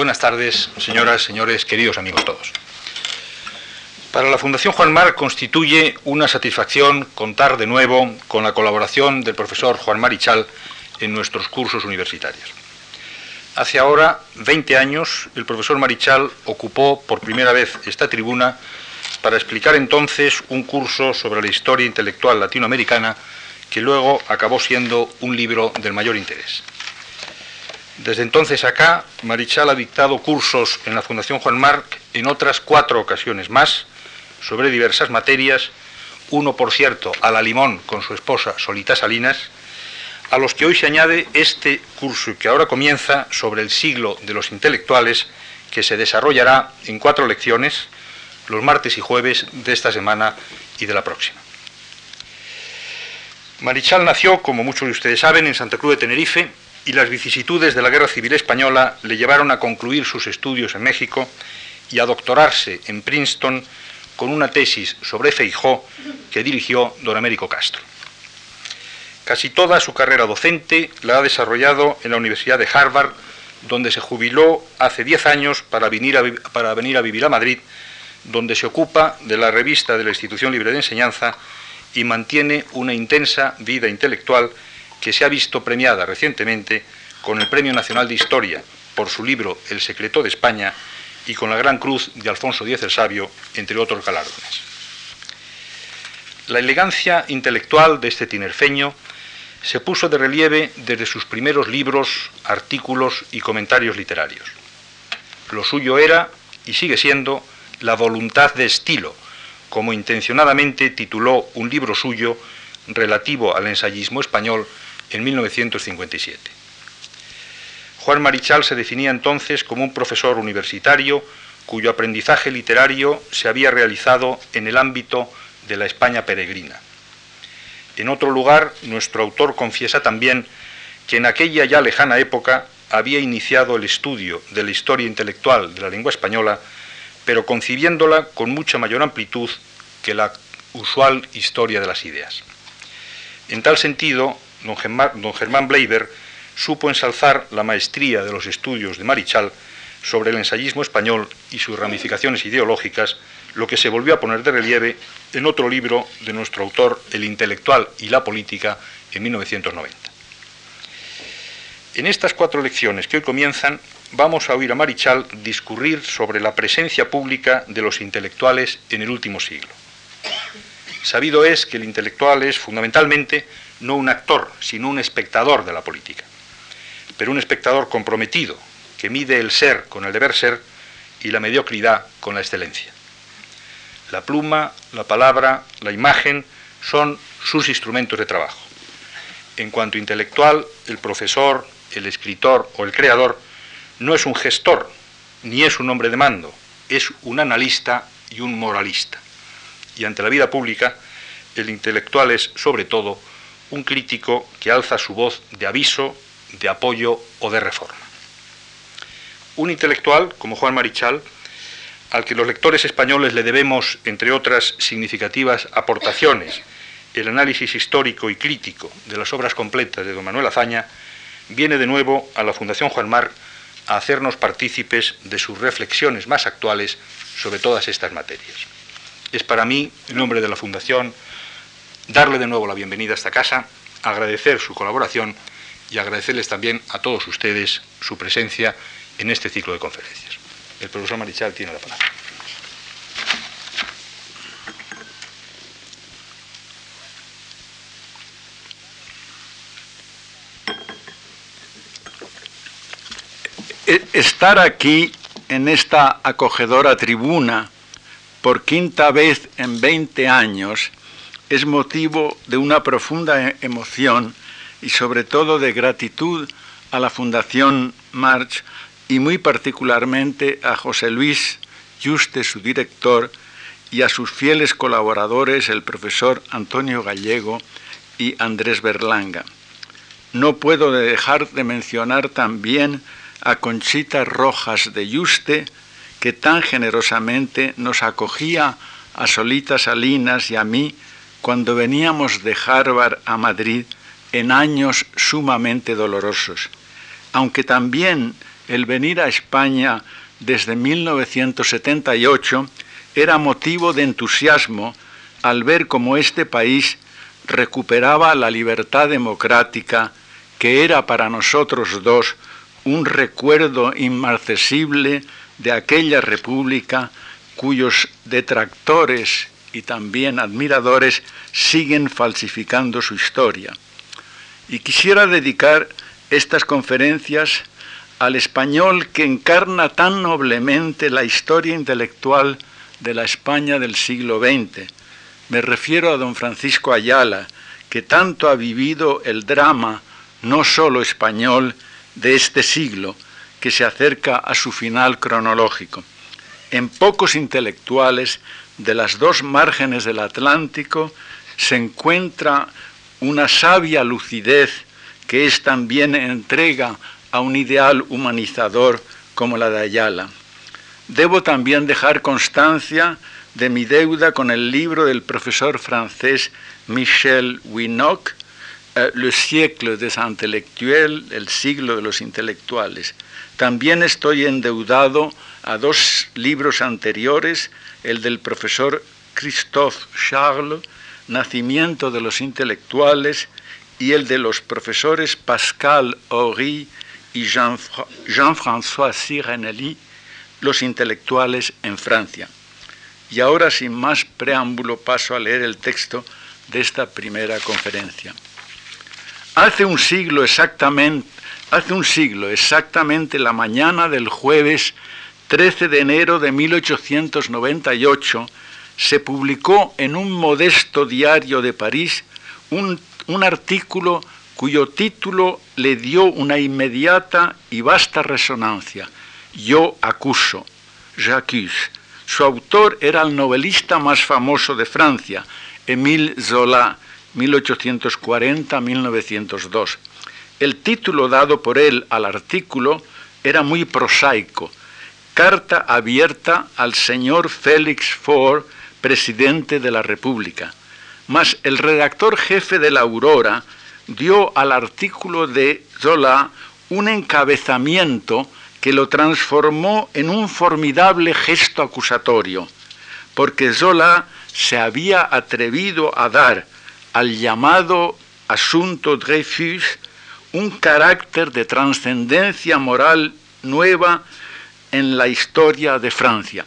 Buenas tardes, señoras, señores, queridos amigos todos. Para la Fundación Juan Mar constituye una satisfacción contar de nuevo con la colaboración del profesor Juan Marichal en nuestros cursos universitarios. Hace ahora 20 años, el profesor Marichal ocupó por primera vez esta tribuna para explicar entonces un curso sobre la historia intelectual latinoamericana que luego acabó siendo un libro del mayor interés. Desde entonces acá, Marichal ha dictado cursos en la Fundación Juan Marc en otras cuatro ocasiones más sobre diversas materias, uno por cierto a la limón con su esposa Solita Salinas, a los que hoy se añade este curso que ahora comienza sobre el siglo de los intelectuales, que se desarrollará en cuatro lecciones, los martes y jueves de esta semana y de la próxima. Marichal nació, como muchos de ustedes saben, en Santa Cruz de Tenerife y las vicisitudes de la Guerra Civil Española le llevaron a concluir sus estudios en México y a doctorarse en Princeton con una tesis sobre Feijó que dirigió don Américo Castro. Casi toda su carrera docente la ha desarrollado en la Universidad de Harvard, donde se jubiló hace 10 años para venir, a, para venir a vivir a Madrid, donde se ocupa de la revista de la Institución Libre de Enseñanza y mantiene una intensa vida intelectual que se ha visto premiada recientemente con el Premio Nacional de Historia por su libro El secreto de España y con la Gran Cruz de Alfonso X el Sabio, entre otros galardones. La elegancia intelectual de este tinerfeño se puso de relieve desde sus primeros libros, artículos y comentarios literarios. Lo suyo era, y sigue siendo, la voluntad de estilo, como intencionadamente tituló un libro suyo relativo al ensayismo español en 1957. Juan Marichal se definía entonces como un profesor universitario cuyo aprendizaje literario se había realizado en el ámbito de la España peregrina. En otro lugar, nuestro autor confiesa también que en aquella ya lejana época había iniciado el estudio de la historia intelectual de la lengua española, pero concibiéndola con mucha mayor amplitud que la usual historia de las ideas. En tal sentido, don Germán, Bleiber supo ensalzar la maestría de los estudios de Marichal sobre el ensayismo español y sus ramificaciones ideológicas, lo que se volvió a poner de relieve en otro libro de nuestro autor, El intelectual y la política, en 1990. En estas cuatro lecciones que hoy comienzan, vamos a oír a Marichal discurrir sobre la presencia pública de los intelectuales en el último siglo. Sabido es que el intelectual es fundamentalmente no un actor, sino un espectador de la política, pero un espectador comprometido, que mide el ser con el deber ser y la mediocridad con la excelencia. La pluma, la palabra, la imagen son sus instrumentos de trabajo. En cuanto intelectual, el profesor, el escritor o el creador no es un gestor, ni es un hombre de mando, es un analista y un moralista. Y ante la vida pública, el intelectual es, sobre todo, un crítico que alza su voz de aviso, de apoyo o de reforma. Un intelectual como Juan Marichal, al que los lectores españoles le debemos, entre otras significativas aportaciones, el análisis histórico y crítico de las obras completas de don Manuel Azaña, viene de nuevo a la Fundación Juan Mar a hacernos partícipes de sus reflexiones más actuales sobre todas estas materias. Es para mí, en nombre de la Fundación, darle de nuevo la bienvenida a esta casa, agradecer su colaboración y agradecerles también a todos ustedes su presencia en este ciclo de conferencias. El profesor Marichal tiene la palabra. E-, estar aquí en esta acogedora tribuna por quinta vez en 20 años es motivo de una profunda e-, emoción y sobre todo de gratitud a la Fundación March y muy particularmente a José Luis Juste, su director, y a sus fieles colaboradores, el profesor Antonio Gallego y Andrés Berlanga. No puedo dejar de mencionar también a Conchita Rojas de Yuste, que tan generosamente nos acogía a Solita Salinas y a mí cuando veníamos de Harvard a Madrid en años sumamente dolorosos, aunque también el venir a España desde 1978 era motivo de entusiasmo al ver cómo este país recuperaba la libertad democrática que era para nosotros dos un recuerdo inmarcesible de aquella república cuyos detractores y también admiradores siguen falsificando su historia. Y quisiera dedicar estas conferencias al español que encarna tan noblemente la historia intelectual de la España del siglo XX. Me refiero a don Francisco Ayala, que tanto ha vivido el drama, no solo español, de este siglo, que se acerca a su final cronológico. En pocos intelectuales de las dos márgenes del Atlántico se encuentra una sabia lucidez que es también entrega a un ideal humanizador como la de Ayala. Debo también dejar constancia de mi deuda con el libro del profesor francés Michel Winock, eh, Le siècle des intellectuels, el siglo de los intelectuales. También estoy endeudado a dos libros anteriores, el del profesor Christophe Charles, Nacimiento de los intelectuales, y el de los profesores Pascal Horry y Jean-François Sirenelli, Los intelectuales en Francia. Y ahora, sin más preámbulo, paso a leer el texto de esta primera conferencia. Hace un siglo exactamente, hace un siglo exactamente la mañana del jueves 13 de enero de 1898 se publicó en un modesto diario de París un, artículo cuyo título le dio una inmediata y vasta resonancia. Yo acuso, j'accuse. Su autor era el novelista más famoso de Francia, Émile Zola, 1840-1902. El título dado por él al artículo era muy prosaico, Carta abierta al señor Félix Faure, presidente de la República. Mas el redactor jefe de la Aurora dio al artículo de Zola un encabezamiento que lo transformó en un formidable gesto acusatorio, porque Zola se había atrevido a dar al llamado asunto Dreyfus un carácter de trascendencia moral nueva en la historia de Francia.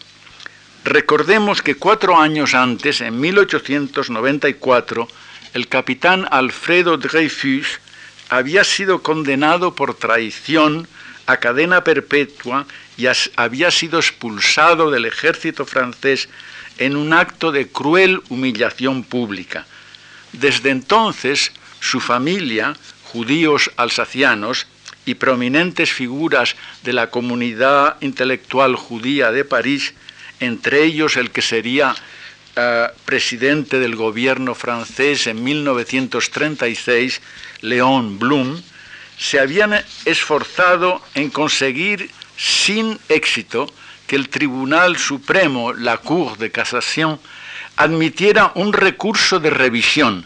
Recordemos que cuatro años antes, en 1894, el capitán Alfredo Dreyfus había sido condenado por traición a cadena perpetua y había sido expulsado del ejército francés en un acto de cruel humillación pública. Desde entonces, su familia, judíos alsacianos y prominentes figuras de la comunidad intelectual judía de París, entre ellos el que sería eh, presidente del gobierno francés en 1936, Léon Blum, se habían esforzado en conseguir sin éxito que el Tribunal Supremo, la Cour de Casación, admitiera un recurso de revisión.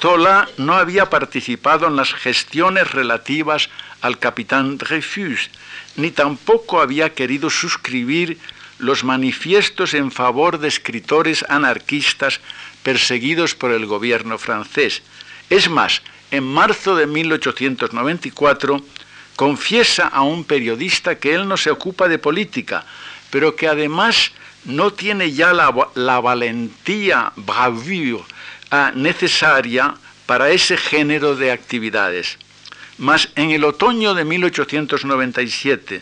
Zola no había participado en las gestiones relativas al capitán Dreyfus, ni tampoco había querido suscribir los manifiestos en favor de escritores anarquistas perseguidos por el gobierno francés. Es más, en marzo de 1894 confiesa a un periodista que él no se ocupa de política, pero que además no tiene ya la, valentía, bravura ah, necesaria para ese género de actividades. Mas en el otoño de 1897,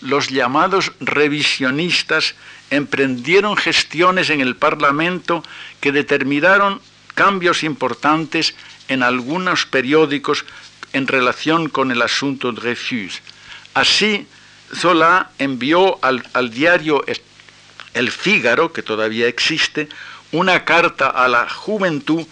los llamados revisionistas emprendieron gestiones en el Parlamento que determinaron cambios importantes en algunos periódicos en relación con el asunto Dreyfus. Así, Zola envió al, diario El Fígaro, que todavía existe, una carta a la juventud,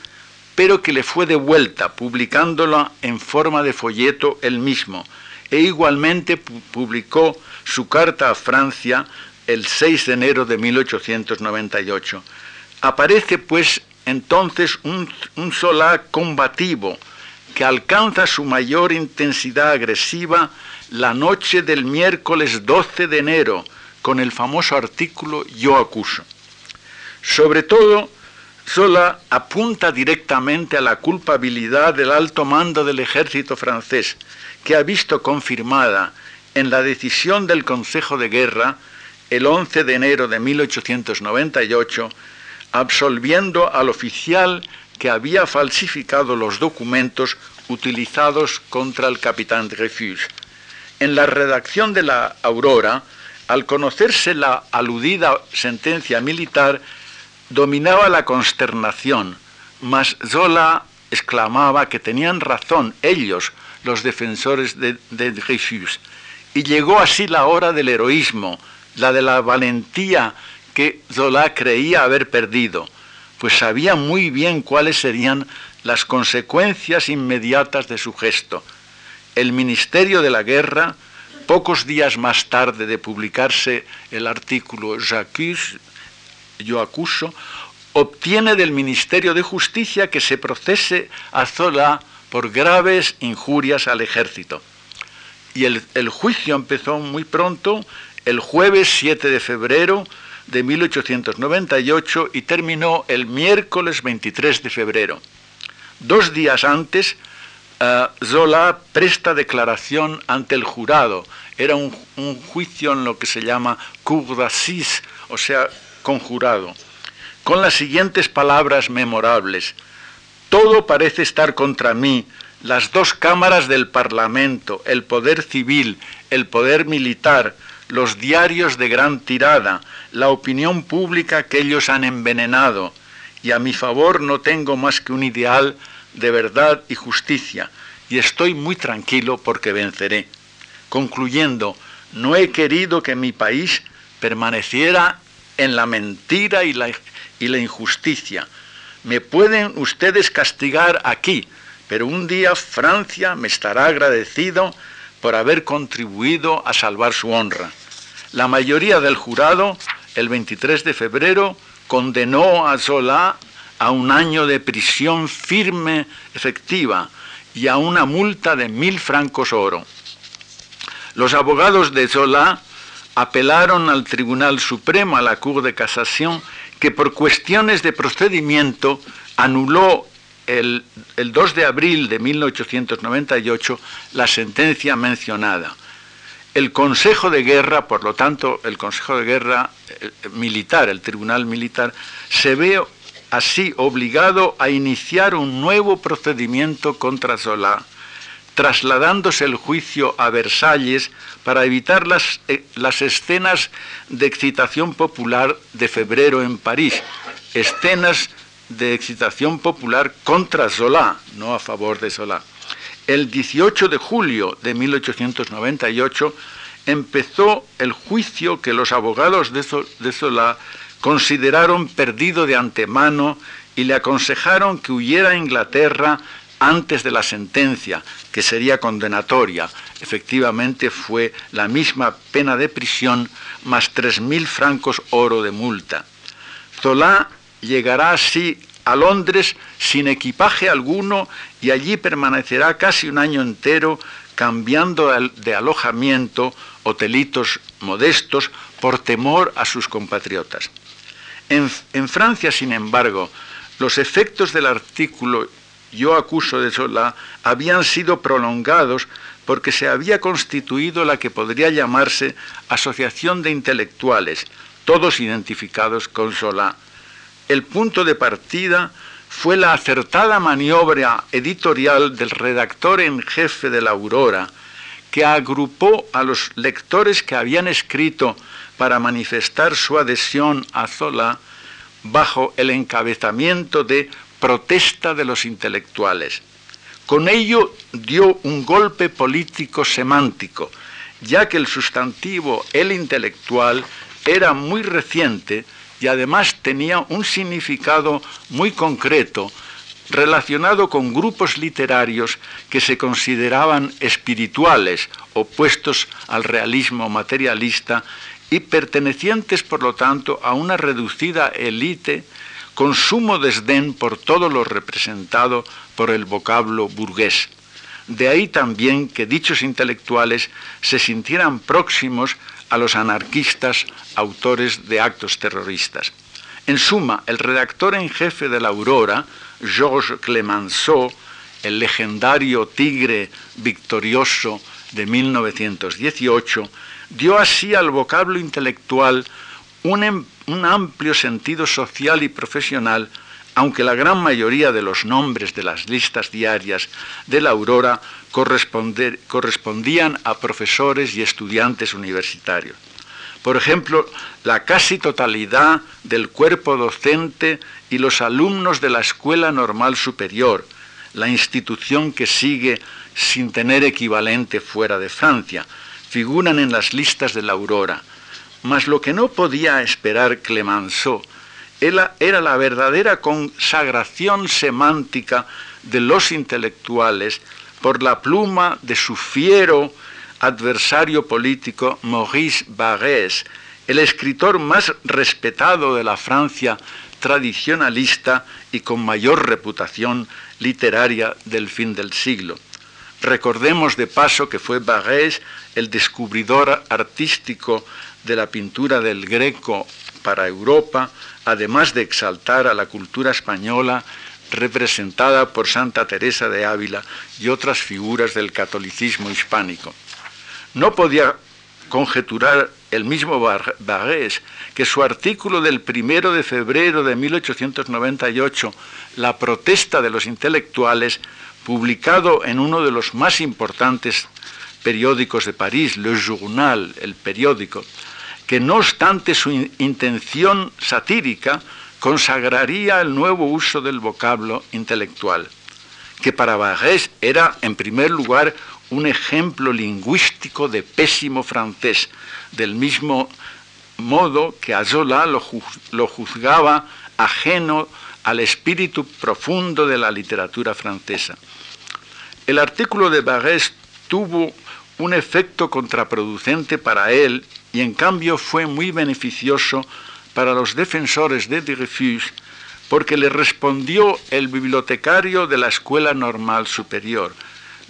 pero que le fue devuelta, publicándola en forma de folleto él mismo, e igualmente publicó su carta a Francia el 6 de enero de 1898. Aparece pues entonces un, un combativo que alcanza su mayor intensidad agresiva la noche del miércoles 12 de enero con el famoso artículo Yo acuso. Sobre todo, Zola apunta directamente a la culpabilidad del alto mando del ejército francés, que ha visto confirmada en la decisión del Consejo de Guerra el 11 de enero de 1898, absolviendo al oficial que había falsificado los documentos utilizados contra el capitán Dreyfus. En la redacción de la Aurora, al conocerse la aludida sentencia militar, dominaba la consternación, mas Zola exclamaba que tenían razón ellos, los defensores de, de y llegó así la hora del heroísmo, la de la valentía que Zola creía haber perdido, pues sabía muy bien cuáles serían las consecuencias inmediatas de su gesto. El Ministerio de la Guerra, pocos días más tarde de publicarse el artículo J'accuse, yo acuso, obtiene del Ministerio de Justicia que se procese a Zola por graves injurias al ejército. Y el, juicio empezó muy pronto, el jueves 7 de febrero de 1898 y terminó el miércoles 23 de febrero. Dos días antes, uh, Zola presta declaración ante el jurado. Era un, un juicio en lo que se llama cour d'assises, o sea, conjurado, con las siguientes palabras memorables. Todo parece estar contra mí, las dos cámaras del Parlamento, el poder civil, el poder militar, los diarios de gran tirada, la opinión pública que ellos han envenenado, y a mi favor no tengo más que un ideal de verdad y justicia, y estoy muy tranquilo porque venceré. Concluyendo, no he querido que mi país permaneciera en la mentira y la, injusticia. Me pueden ustedes castigar aquí, pero un día Francia me estará agradecido por haber contribuido a salvar su honra. La mayoría del jurado, el 23 de febrero, condenó a Zola a un año de prisión firme, efectiva, y a una multa de mil francos oro. Los abogados de Zola apelaron al Tribunal Supremo, a la Cour de Casación, que por cuestiones de procedimiento anuló el, el 2 de abril de 1898 la sentencia mencionada. El Consejo de Guerra, por lo tanto, el Consejo de Guerra eh, militar, el Tribunal Militar, se ve así obligado a iniciar un nuevo procedimiento contra Zola, trasladándose el juicio a Versalles para evitar las, eh, las, escenas de excitación popular de febrero en París, escenas de excitación popular contra Zola, no a favor de Zola. El 18 de julio de 1898 empezó el juicio que los abogados de, de Zola consideraron perdido de antemano y le aconsejaron que huyera a Inglaterra antes de la sentencia, que sería condenatoria. Efectivamente fue la misma pena de prisión más tres mil francos oro de multa. Zola llegará así a Londres sin equipaje alguno y allí permanecerá casi un año entero cambiando de alojamiento, hotelitos modestos, por temor a sus compatriotas. En, en, Francia, sin embargo, los efectos del artículo Yo acuso de Zola habían sido prolongados porque se había constituido la que podría llamarse Asociación de Intelectuales, todos identificados con Zola. El punto de partida fue la acertada maniobra editorial del redactor en jefe de la Aurora, que agrupó a los lectores que habían escrito para manifestar su adhesión a Zola bajo el encabezamiento de protesta de los intelectuales. Con ello dio un golpe político semántico, ya que el sustantivo el intelectual era muy reciente y además tenía un significado muy concreto relacionado con grupos literarios que se consideraban espirituales, opuestos al realismo materialista y pertenecientes, por lo tanto, a una reducida élite con sumo desdén por todo lo representado por el vocablo burgués. De ahí también que dichos intelectuales se sintieran próximos a los anarquistas autores de actos terroristas. En suma, el redactor en jefe de la Aurora, Georges Clemenceau, el legendario tigre victorioso de 1918, dio así al vocablo intelectual un, un, amplio sentido social y profesional, aunque la gran mayoría de los nombres de las listas diarias de la Aurora correspondían a profesores y estudiantes universitarios. Por ejemplo, la casi totalidad del cuerpo docente y los alumnos de la Escuela Normal Superior, la institución que sigue sin tener equivalente fuera de Francia, figuran en las listas de la Aurora. Mas lo que no podía esperar Clemenceau era la verdadera consagración semántica de los intelectuales por la pluma de su fiero adversario político Maurice Barrès, el escritor más respetado de la Francia tradicionalista y con mayor reputación literaria del fin del siglo. Recordemos de paso que fue Barrès el descubridor artístico de la pintura del Greco para Europa, además de exaltar a la cultura española representada por Santa Teresa de Ávila y otras figuras del catolicismo hispánico. No podía conjeturar el mismo Barrés que su artículo del primero de febrero de 1898, La protesta de los intelectuales, publicado en uno de los más importantes periódicos de París, Le Journal, el periódico, que no obstante su intención satírica, consagraría el nuevo uso del vocablo intelectual, que para Barrés era, en primer lugar, un ejemplo lingüístico de pésimo francés, del mismo modo que a Zola lo, juzgaba ajeno al espíritu profundo de la literatura francesa. El artículo de Barrés tuvo un efecto contraproducente para él y en cambio fue muy beneficioso para los defensores de Dreyfus porque le respondió el bibliotecario de la Escuela Normal Superior,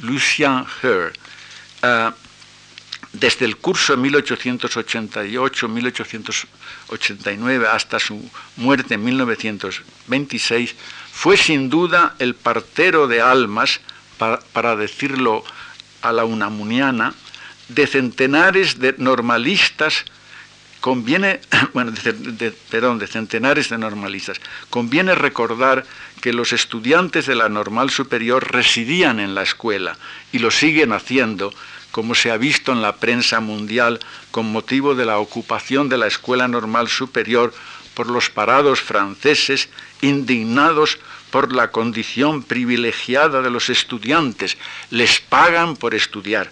Lucien Her, uh, desde el curso 1888-1889 hasta su muerte en 1926, fue sin duda el partero de almas, para decirlo a la unamuniana, de centenares de normalistas Conviene, bueno, perdón, de centenares de normalistas. Conviene recordar que los estudiantes de la normal superior residían en la escuela y lo siguen haciendo, como se ha visto en la prensa mundial con motivo de la ocupación de la escuela normal superior por los parados franceses indignados por la condición privilegiada de los estudiantes. Les pagan por estudiar.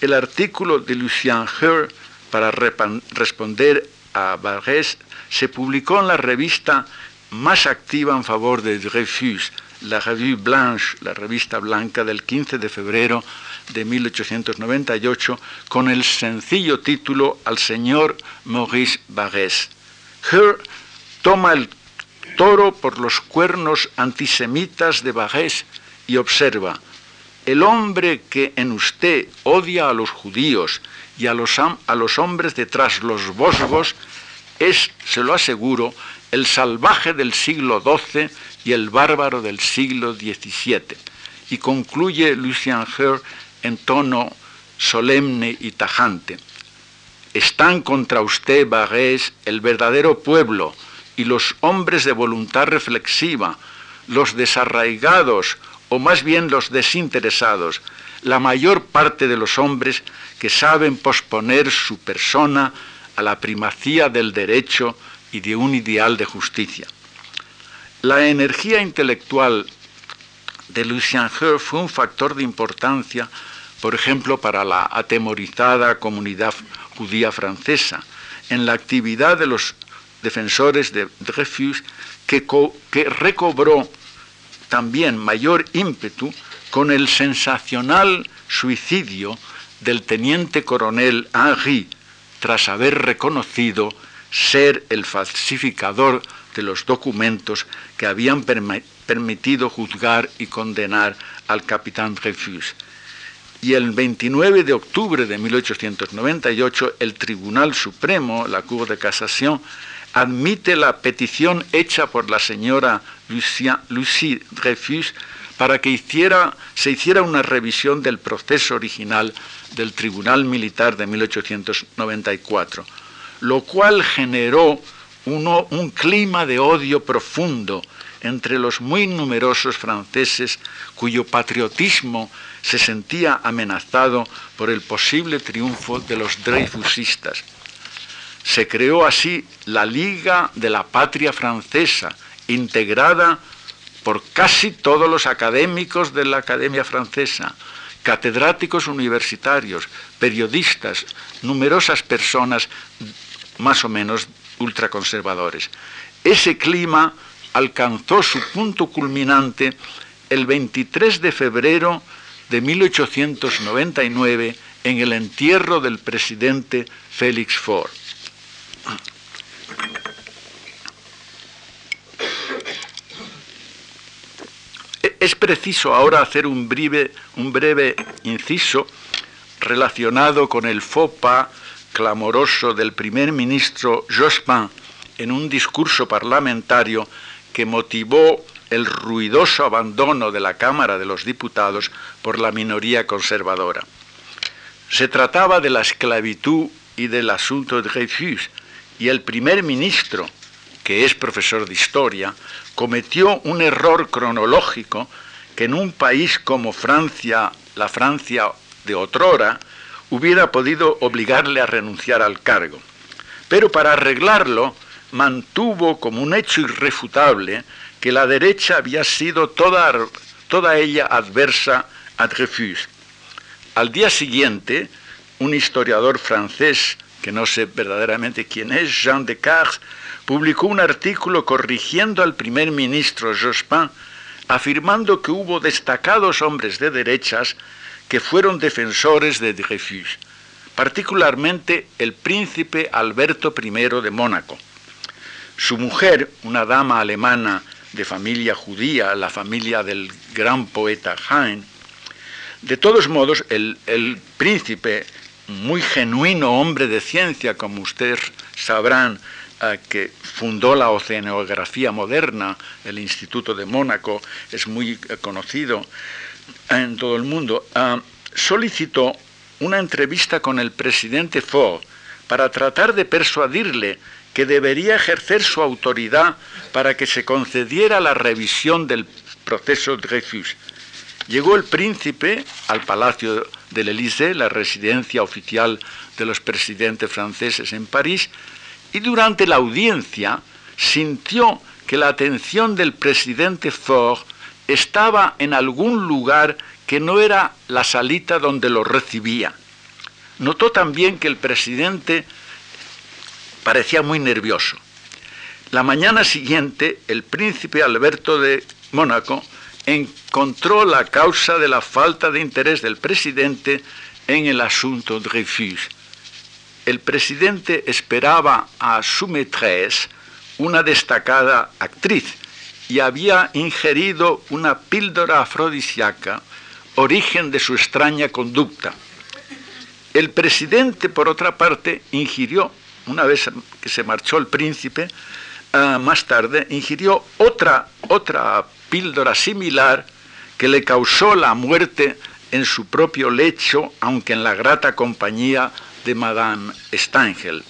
El artículo de Lucien Her para responder a Barrès, se publicó en la revista más activa en favor de Dreyfus, la Revue Blanche, la revista blanca del 15 de febrero de 1898, con el sencillo título Al señor Maurice Barrès. Her toma el toro por los cuernos antisemitas de Barrès y observa, el hombre que en usted odia a los judíos y a los, a los hombres detrás los bosgos es, se lo aseguro, el salvaje del siglo XII y el bárbaro del siglo XVII. Y concluye Lucien Her en tono solemne y tajante. Están contra usted, Barrés, el verdadero pueblo y los hombres de voluntad reflexiva, los desarraigados o más bien los desinteresados, la mayor parte de los hombres que saben posponer su persona a la primacía del derecho y de un ideal de justicia. La energía intelectual de Lucien Her fue un factor de importancia, por ejemplo, para la atemorizada comunidad judía francesa, en la actividad de los defensores de Dreyfus, que, recobró también mayor ímpetu con el sensacional suicidio del teniente coronel Henry tras haber reconocido ser el falsificador de los documentos que habían permitido juzgar y condenar al capitán Dreyfus. Y el 29 de octubre de 1898, el Tribunal Supremo, la Cour de Casación, admite la petición hecha por la señora Lucie Dreyfus para que se hiciera una revisión del proceso original del Tribunal Militar de 1894, lo cual generó un clima de odio profundo entre los muy numerosos franceses cuyo patriotismo se sentía amenazado por el posible triunfo de los Dreyfusistas. Se creó así la Liga de la Patria Francesa, integrada por casi todos los académicos de la Academia Francesa, catedráticos universitarios, periodistas, numerosas personas más o menos ultraconservadores. Ese clima alcanzó su punto culminante el 23 de febrero de 1899 en el entierro del presidente Félix Faure. Es preciso ahora hacer un breve, inciso relacionado con el FOPA clamoroso del primer ministro Jospin en un discurso parlamentario que motivó el ruidoso abandono de la Cámara de los Diputados por la minoría conservadora. Se trataba de la esclavitud y del asunto de Dreyfus, y el primer ministro, que es profesor de historia, cometió un error cronológico que en un país como Francia, la Francia de otrora, hubiera podido obligarle a renunciar al cargo. Pero para arreglarlo, mantuvo como un hecho irrefutable que la derecha había sido toda, toda ella adversa a Dreyfus. Al día siguiente, un historiador francés, que no sé verdaderamente quién es, Jean Descartes, publicó un artículo corrigiendo al primer ministro Jospin, afirmando que hubo destacados hombres de derechas que fueron defensores de Dreyfus, particularmente el príncipe Alberto I de Mónaco. Su mujer, una dama alemana de familia judía, la familia del gran poeta Heine, de todos modos, el, príncipe, muy genuino hombre de ciencia, como ustedes sabrán, eh, que fundó la oceanografía moderna, el Instituto de Mónaco, es muy eh, conocido en todo el mundo, eh, solicitó una entrevista con el presidente Ford para tratar de persuadirle que debería ejercer su autoridad para que se concediera la revisión del proceso Dreyfus. Llegó el príncipe al Palacio del Élysée, la residencia oficial de los presidentes franceses en París, y durante la audiencia sintió que la atención del presidente Ford estaba en algún lugar que no era la salita donde lo recibía. Notó también que el presidente parecía muy nervioso. La mañana siguiente, el príncipe Alberto de Mónaco encontró la causa de la falta de interés del presidente en el asunto Dreyfus. El presidente esperaba a su maîtresse, una destacada actriz, y había ingerido una píldora afrodisíaca, origen de su extraña conducta. El presidente, por otra parte, ingirió una vez que se marchó el príncipe, ah, más tarde ingirió otra, otra píldora similar que le causó la muerte en su propio lecho, aunque en la grata compañía de Madame Stangel.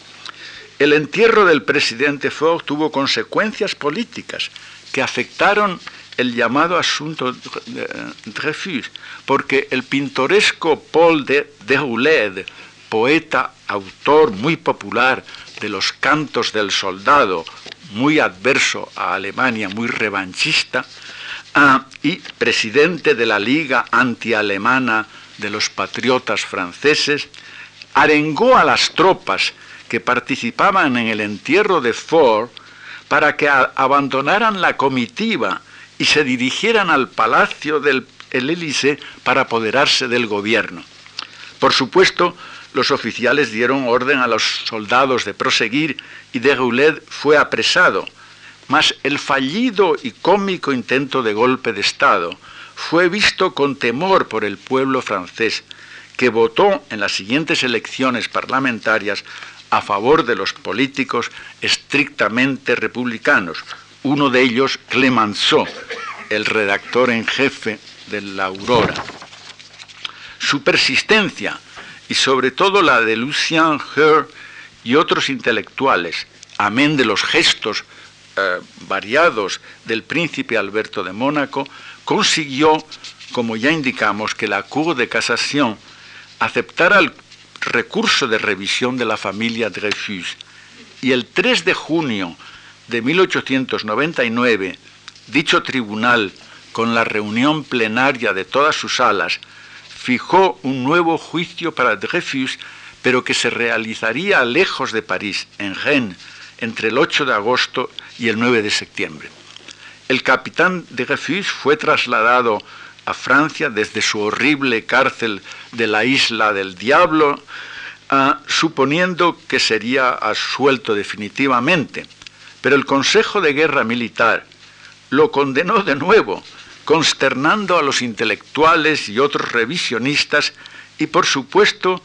El entierro del presidente Fogg tuvo consecuencias políticas que afectaron el llamado asunto de Dreyfus, porque el pintoresco Paul de Deroulede, poeta, autor muy popular de los cantos del soldado, muy adverso a Alemania, muy revanchista, ah, y presidente de la Liga Antialemana de los Patriotas Franceses, arengó a las tropas que participaban en el entierro de Ford para que abandonaran la comitiva y se dirigieran al palacio del Élysée para apoderarse del gobierno. Por supuesto, los oficiales dieron orden a los soldados de proseguir y de Roulet fue apresado. mas el fallido y cómico intento de golpe de Estado fue visto con temor por el pueblo francés, que votó en las siguientes elecciones parlamentarias a favor de los políticos estrictamente republicanos, uno de ellos Clemenceau, el redactor en jefe de La Aurora. Su persistencia y sobre todo la de Lucien Her y otros intelectuales, amén de los gestos eh, variados del príncipe Alberto de Mónaco, consiguió, como ya indicamos, que la Cour de Casación aceptara el recurso de revisión de la familia Dreyfus. Y el 3 de junio de 1899, dicho tribunal, con la reunión plenaria de todas sus salas, fijó un nuevo juicio para Dreyfus, pero que se realizaría lejos de París, en Rennes, entre el 8 de agosto y el 9 de septiembre. El capitán Dreyfus fue trasladado a Francia desde su horrible cárcel de la isla del Diablo, ah, suponiendo que sería asuelto definitivamente. Pero el Consejo de Guerra Militar lo condenó de nuevo, consternando a los intelectuales y otros revisionistas y, por supuesto,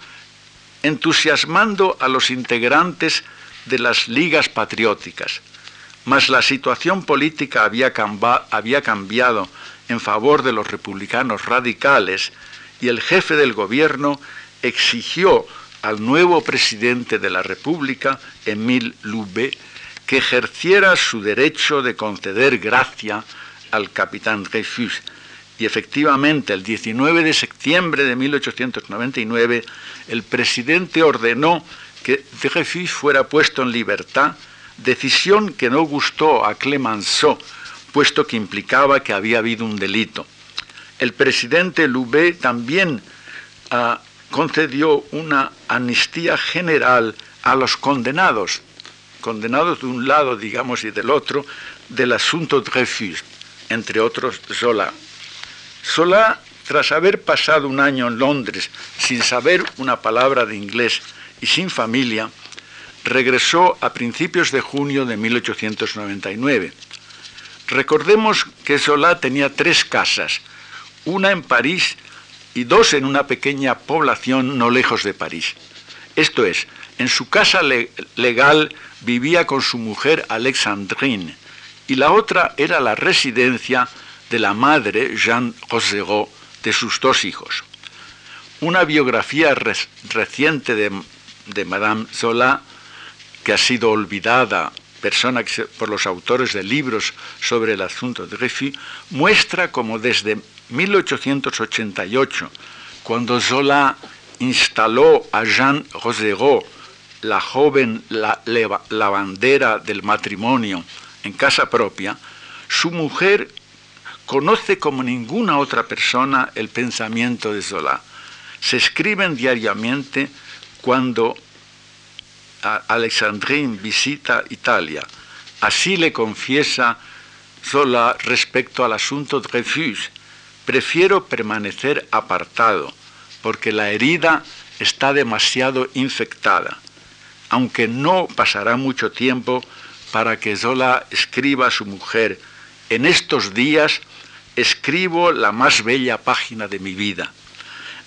entusiasmando a los integrantes de las ligas patrióticas. Mas la situación política había, cambiado en favor de los republicanos radicales y el jefe del gobierno exigió al nuevo presidente de la República, Émile Loubet, que ejerciera su derecho de conceder gracia al capitán Dreyfus. Y efectivamente, el 19 de septiembre de 1899, el presidente ordenó que Dreyfus fuera puesto en libertad, decisión que no gustó a Clemenceau, puesto que implicaba que había habido un delito. El presidente Loubet también ah, concedió una amnistía general a los condenados, condenados de un lado, digamos, y del otro, del asunto Dreyfus, entre otros Zola. Zola, tras haber pasado un año en Londres sin saber una palabra de inglés y sin familia, regresó a principios de junio de 1899. Recordemos que Zola tenía tres casas, una en París y dos en una pequeña población no lejos de París. Esto es, en su casa legal vivía con su mujer Alexandrine y la otra era la residencia de la madre Jeanne Rosereau de sus dos hijos. Una biografía reciente de, Madame Zola, que ha sido olvidada persona por los autores de libros sobre el asunto de Dreyfus, muestra como desde 1888, cuando Zola instaló a Jeanne Rosereau la joven la, lavandera del matrimonio en casa propia, su mujer conoce como ninguna otra persona el pensamiento de Zola. Se escriben diariamente cuando Alexandrine visita Italia. Así le confiesa Zola respecto al asunto Dreyfus. Prefiero permanecer apartado porque la herida está demasiado infectada aunque no pasará mucho tiempo para que Zola escriba a su mujer, en estos días escribo la más bella página de mi vida,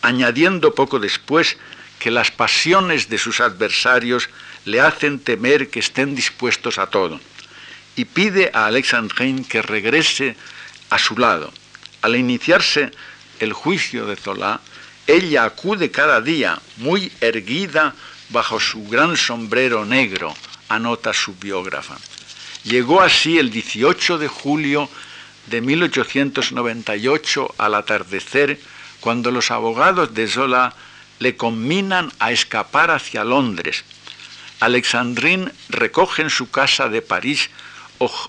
añadiendo poco después que las pasiones de sus adversarios le hacen temer que estén dispuestos a todo, y pide a Alexandrine que regrese a su lado. Al iniciarse el juicio de Zola, ella acude cada día, muy erguida bajo su gran sombrero negro, anota su biógrafa. Llegó así el 18 de julio de 1898 al atardecer, cuando los abogados de Zola le combinan a escapar hacia Londres. Alexandrine recoge en su casa de París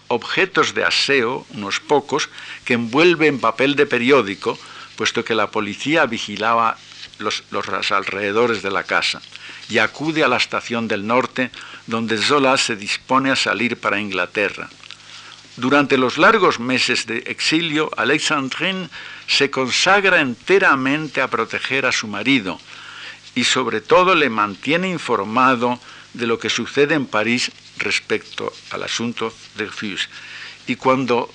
objetos de aseo, unos pocos, que envuelve en papel de periódico, puesto que la policía vigilaba los, los alrededores de la casa y acude a la estación del norte, donde Zola se dispone a salir para Inglaterra. Durante los largos meses de exilio, Alexandrine se consagra enteramente a proteger a su marido y sobre todo le mantiene informado de lo que sucede en París respecto al asunto de Fus. Y cuando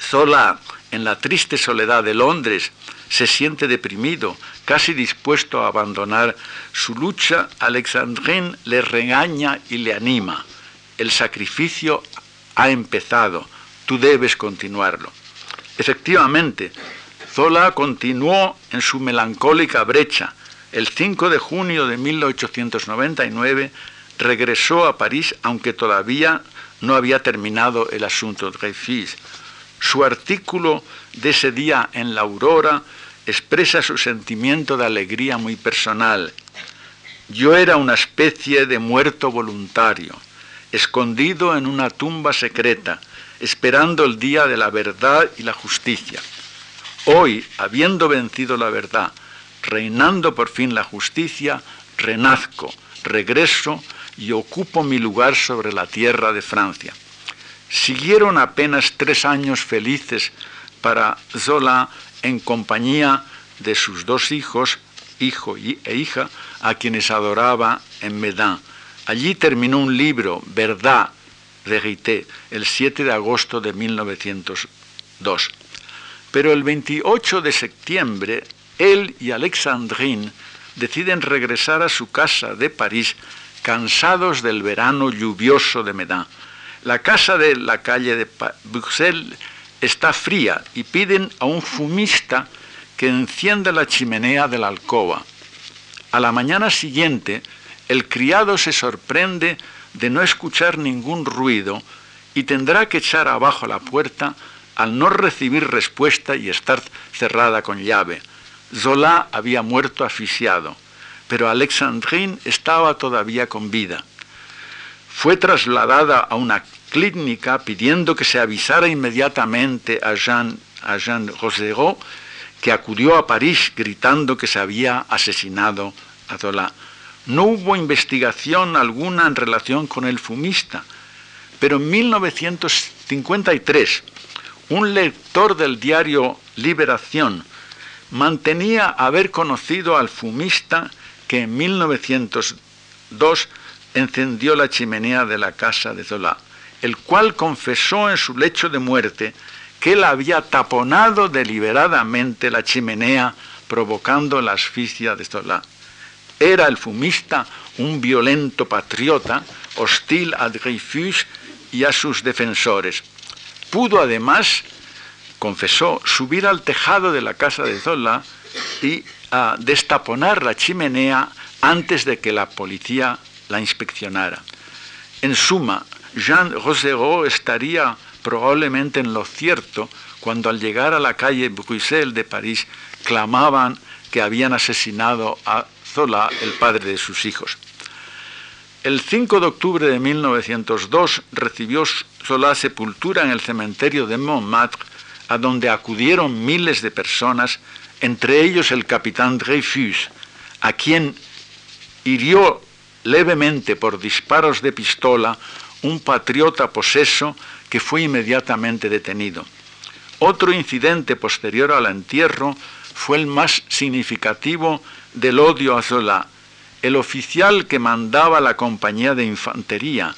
Zola, en la triste soledad de Londres, se siente deprimido, casi dispuesto a abandonar su lucha, Alexandrine le regaña y le anima. El sacrificio ha empezado, tú debes continuarlo. Efectivamente, Zola continuó en su melancólica brecha. El 5 de junio de 1899 regresó a París, aunque todavía no había terminado el asunto de Dreyfus. Su artículo de ese día en La Aurora expresa su sentimiento de alegría muy personal. Yo era una especie de muerto voluntario, escondido en una tumba secreta, esperando el día de la verdad y la justicia. Hoy, habiendo vencido la verdad, reinando por fin la justicia, renazco, regreso y ocupo mi lugar sobre la tierra de Francia. Siguieron apenas tres años felices para Zola en compañía de sus dos hijos, hijo e hija, a quienes adoraba en Medan. Allí terminó un libro, Verdad, Vérité, el 7 de agosto de 1902. Pero el 28 de septiembre, él y Alexandrine deciden regresar a su casa de París, cansados del verano lluvioso de Medan. La casa de la calle de Bruxelles está fría y piden a un fumista que encienda la chimenea de la alcoba. A la mañana siguiente, el criado se sorprende de no escuchar ningún ruido y tendrá que echar abajo la puerta al no recibir respuesta y estar cerrada con llave. Zola había muerto asfixiado, pero Alexandrine estaba todavía con vida. Fue trasladada a una clínica pidiendo que se avisara inmediatamente a Jean, a que acudió a París gritando que se había asesinado a Zola. No hubo investigación alguna en relación con el fumista, pero en 1953 un lector del diario Liberación mantenía haber conocido al fumista que en 1902 encendió la chimenea de la casa de Zola el cual confesó en su lecho de muerte que él había taponado deliberadamente la chimenea provocando la asfixia de Zola. Era el fumista un violento patriota, hostil a Dreyfus y a sus defensores. Pudo además, confesó, subir al tejado de la casa de Zola y a destaponar la chimenea antes de que la policía la inspeccionara. En suma, Jean Rosero estaría probablemente en lo cierto cuando al llegar a la calle Bruxelles de París clamaban que habían asesinado a Zola, el padre de sus hijos. El 5 de octubre de 1902 recibió Zola sepultura en el cementerio de Montmartre, a donde acudieron miles de personas, entre ellos el capitán Dreyfus, a quien hirió levemente por disparos de pistola un patriota poseso que fue inmediatamente detenido. Otro incidente posterior al entierro fue el más significativo del odio a Zola. El oficial que mandaba la compañía de infantería,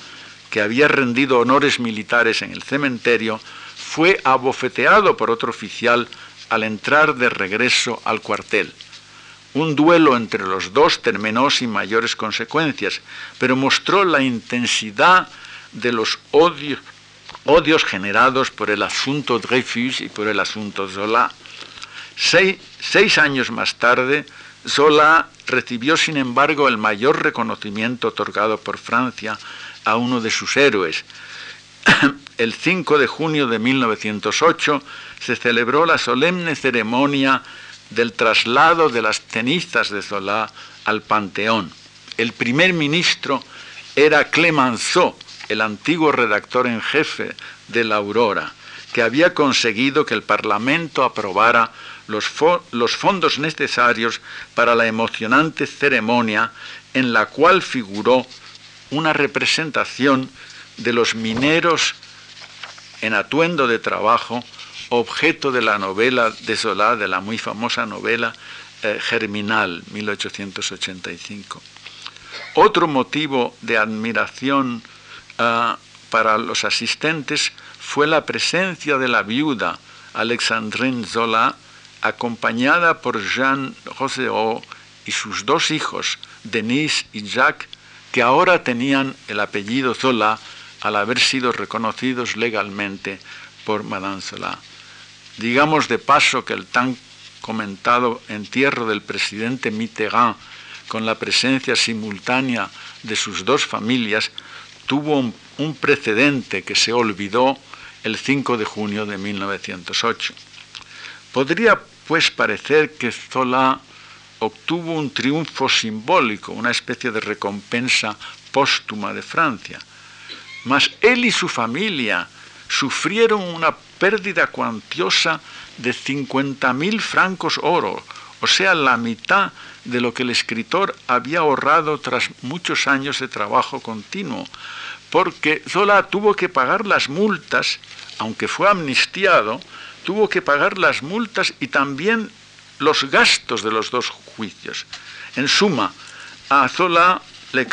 que había rendido honores militares en el cementerio, fue abofeteado por otro oficial al entrar de regreso al cuartel. Un duelo entre los dos terminó sin mayores consecuencias, pero mostró la intensidad de los odios, generados por el asunto Dreyfus y por el asunto Zola. Seis, años más tarde, Zola recibió, sin embargo, el mayor reconocimiento otorgado por Francia a uno de sus héroes. El 5 de junio de 1908 se celebró la solemne ceremonia del traslado de las cenizas de Zola al Panteón. El primer ministro era Clemenceau, el antiguo redactor en jefe de La Aurora, que había conseguido que el Parlamento aprobara los, fondos necesarios para la emocionante ceremonia en la cual figuró una representación de los mineros en atuendo de trabajo, objeto de la novela de Solá, de la muy famosa novela eh, Germinal, 1885. Otro motivo de admiración ah, para los asistentes fue la presencia de la viuda Alexandrine Zola, acompañada por Jean Roseau y sus dos hijos, Denise y Jacques, que ahora tenían el apellido Zola al haber sido reconocidos legalmente por Madame Zola. Digamos de paso que el tan comentado entierro del presidente Mitterrand con la presencia simultánea de sus dos familias tuvo un, precedente que se olvidó el 5 de junio de 1908. Podría pues parecer que Zola obtuvo un triunfo simbólico, una especie de recompensa póstuma de Francia, mas él y su familia sufrieron una pérdida cuantiosa de 50.000 francos oro, o sea, la mitad de lo que el escritor había ahorrado tras muchos años de trabajo continuo, porque Zola tuvo que pagar las multas, aunque fue amnistiado, tuvo que pagar las multas y también los gastos de los dos juicios. En suma, a Zola le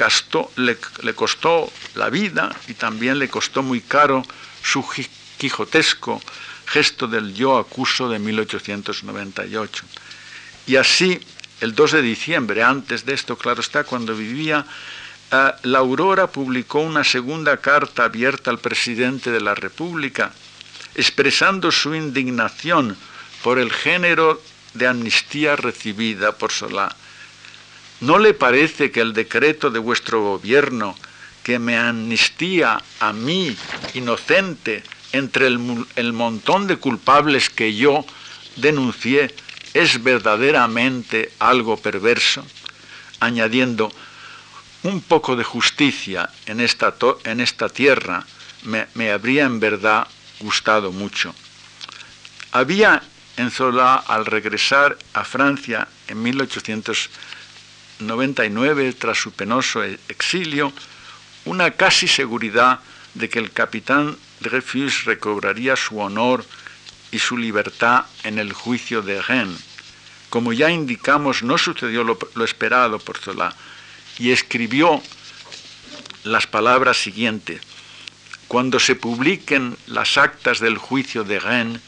le, costó la vida y también le costó muy caro su quijotesco gesto del yo acuso de 1898. Y así, el 2 de diciembre, antes de esto, claro está, cuando vivía, eh, la Aurora publicó una segunda carta abierta al presidente de la República, expresando su indignación por el género de amnistía recibida por Solá. ¿No le parece que el decreto de vuestro gobierno que me amnistía a mí, inocente, entre el, el montón de culpables que yo denuncié, es verdaderamente algo perverso, añadiendo, un poco de justicia en esta, en esta tierra me, me, habría en verdad gustado mucho. Había en Zola, al regresar a Francia en 1899, tras su penoso e-, exilio, una casi seguridad de que el capitán Dreyfus recobraría su honor y su libertad en el juicio de Rennes. Como ya indicamos, no sucedió lo, esperado por Zola y escribió las palabras siguientes. Cuando se publiquen las actas del juicio de Rennes,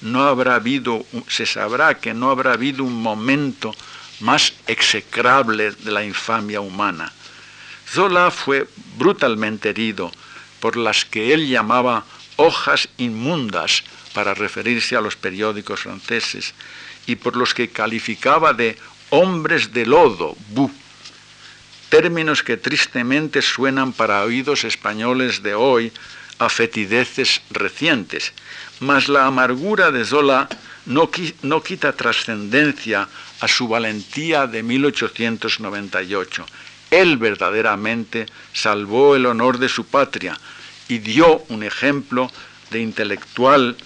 no habrá habido, se sabrá que no habrá habido un momento más execrable de la infamia humana. Zola fue brutalmente herido por las que él llamaba hojas inmundas para referirse a los periódicos franceses y por los que calificaba de hombres de lodo, bu, términos que tristemente suenan para oídos españoles de hoy a fetideces recientes, mas la amargura de Zola no, no quita trascendencia a su valentía de 1898. Él verdaderamente salvó el honor de su patria y dio un ejemplo de intelectual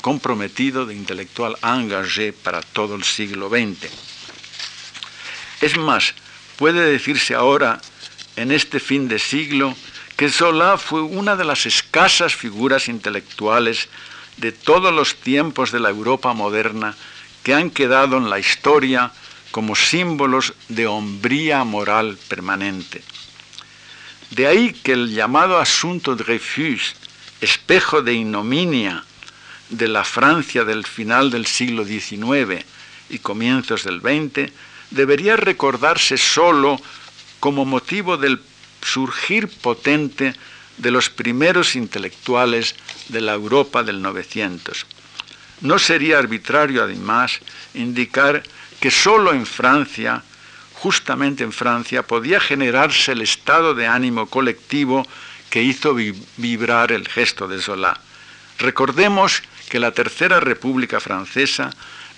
comprometido, de intelectual engagé para todo el siglo XX. Es más, puede decirse ahora, en este fin de siglo, que Zola fue una de las escasas figuras intelectuales de todos los tiempos de la Europa moderna que han quedado en la historia como símbolos de hombría moral permanente. De ahí que el llamado asunto de Dreyfus, espejo de ignominia de la Francia del final del siglo XIX y comienzos del XX, debería recordarse solo como motivo del surgir potente de los primeros intelectuales de la Europa del 900. No sería arbitrario, además, indicar que solo en Francia, justamente en Francia, podía generarse el estado de ánimo colectivo que hizo vibrar el gesto de Zola. Recordemos que la Tercera República Francesa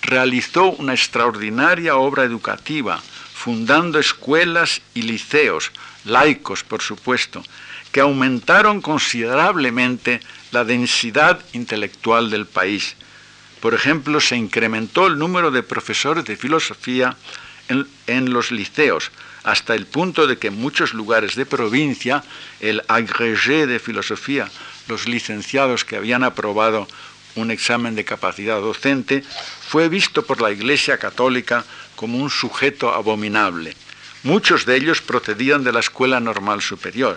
realizó una extraordinaria obra educativa, fundando escuelas y liceos, laicos por supuesto, que aumentaron considerablemente la densidad intelectual del país. Por ejemplo, se incrementó el número de profesores de filosofía en, los liceos, hasta el punto de que en muchos lugares de provincia el agrégé de filosofía, los licenciados que habían aprobado un examen de capacidad docente, fue visto por la Iglesia Católica como un sujeto abominable. Muchos de ellos procedían de la Escuela Normal Superior,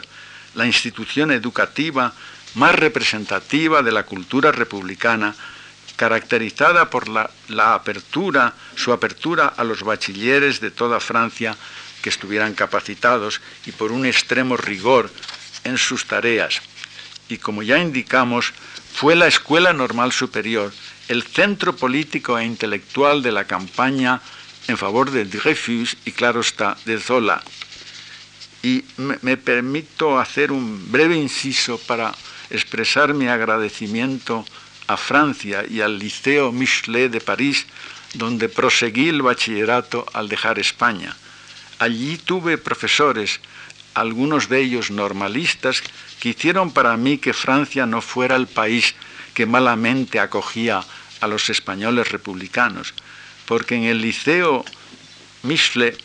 la institución educativa más representativa de la cultura republicana, caracterizada por la, apertura, su apertura a los bachilleres de toda Francia que estuvieran capacitados y por un extremo rigor en sus tareas. Y como ya indicamos, fue la Escuela Normal Superior el centro político e intelectual de la campaña en favor de Dreyfus y, claro está, de Zola. Y me, permito hacer un breve inciso para expresar mi agradecimiento a Francia y al Liceo Michelet de París, donde proseguí el bachillerato al dejar España. Allí tuve profesores, algunos de ellos normalistas, que hicieron para mí que Francia no fuera el país que malamente acogía a los españoles republicanos, porque en el Liceo Michelet,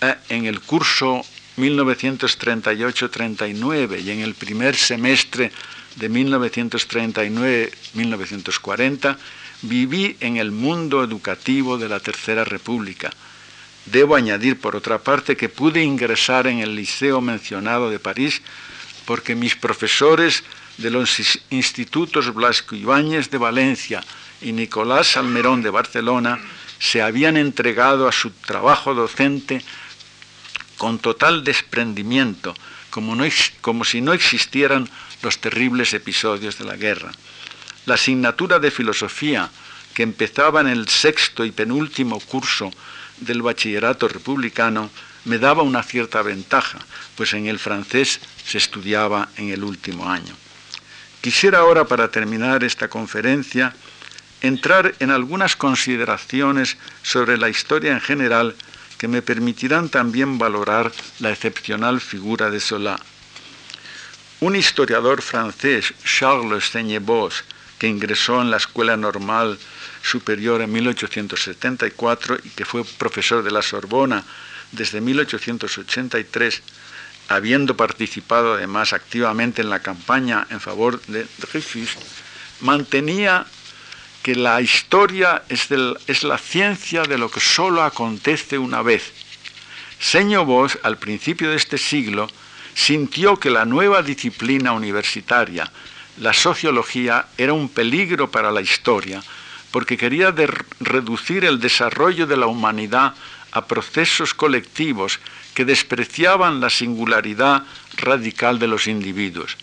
eh, en el curso 1938-39 y en el primer semestre de 1939-1940, viví en el mundo educativo de la Tercera República. Debo añadir, por otra parte, que pude ingresar en el liceo mencionado de París porque mis profesores de los institutos Blasco Ibáñez de Valencia y Nicolás Salmerón de Barcelona se habían entregado a su trabajo docente con total desprendimiento, como, como si no existieran los terribles episodios de la guerra. La asignatura de filosofía, que empezaba en el sexto y penúltimo curso del bachillerato republicano, me daba una cierta ventaja, pues en el francés se estudiaba en el último año. Quisiera ahora, para terminar esta conferencia, entrar en algunas consideraciones sobre la historia en general que me permitirán también valorar la excepcional figura de Solá. Un historiador francés, Charles Seignebos, que ingresó en la Escuela Normal Superior en 1874 y que fue profesor de la Sorbona desde 1883, habiendo participado además activamente en la campaña en favor de Dreyfus, mantenía que la historia es, la ciencia de lo que solo acontece una vez. Seño Vos, al principio de este siglo, sintió que la nueva disciplina universitaria, la sociología, era un peligro para la historia, porque quería reducir el desarrollo de la humanidad a procesos colectivos que despreciaban la singularidad radical de los individuos.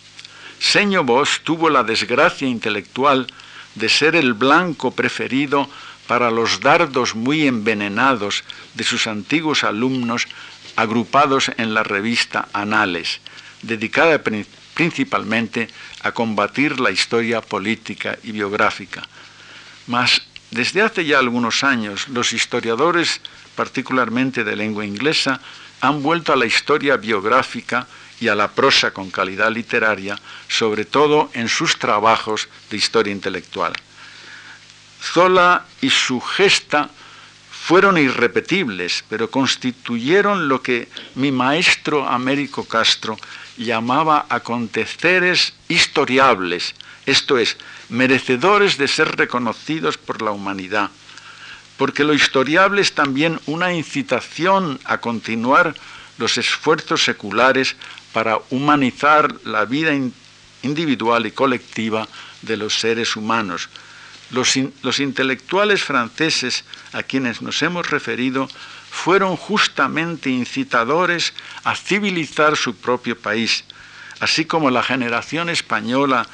Seño Vos tuvo la desgracia intelectual de ser el blanco preferido para los dardos muy envenenados de sus antiguos alumnos agrupados en la revista Anales, dedicada principalmente a combatir la historia política y biográfica. Mas desde hace ya algunos años los historiadores, particularmente de lengua inglesa, han vuelto a la historia biográfica y a la prosa con calidad literaria, sobre todo en sus trabajos de historia intelectual. Zola y su gesta fueron irrepetibles, pero constituyeron lo que mi maestro Américo Castro llamaba aconteceres historiables, esto es, merecedores de ser reconocidos por la humanidad, porque lo historiable es también una incitación a continuar los esfuerzos seculares para humanizar la vida individual y colectiva de los seres humanos. Los, intelectuales franceses a quienes nos hemos referido fueron justamente incitadores a civilizar su propio país, así como la generación española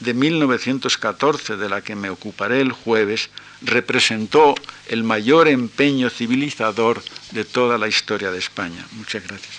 de 1914, de la que me ocuparé el jueves, representó el mayor empeño civilizador de toda la historia de España. Muchas gracias.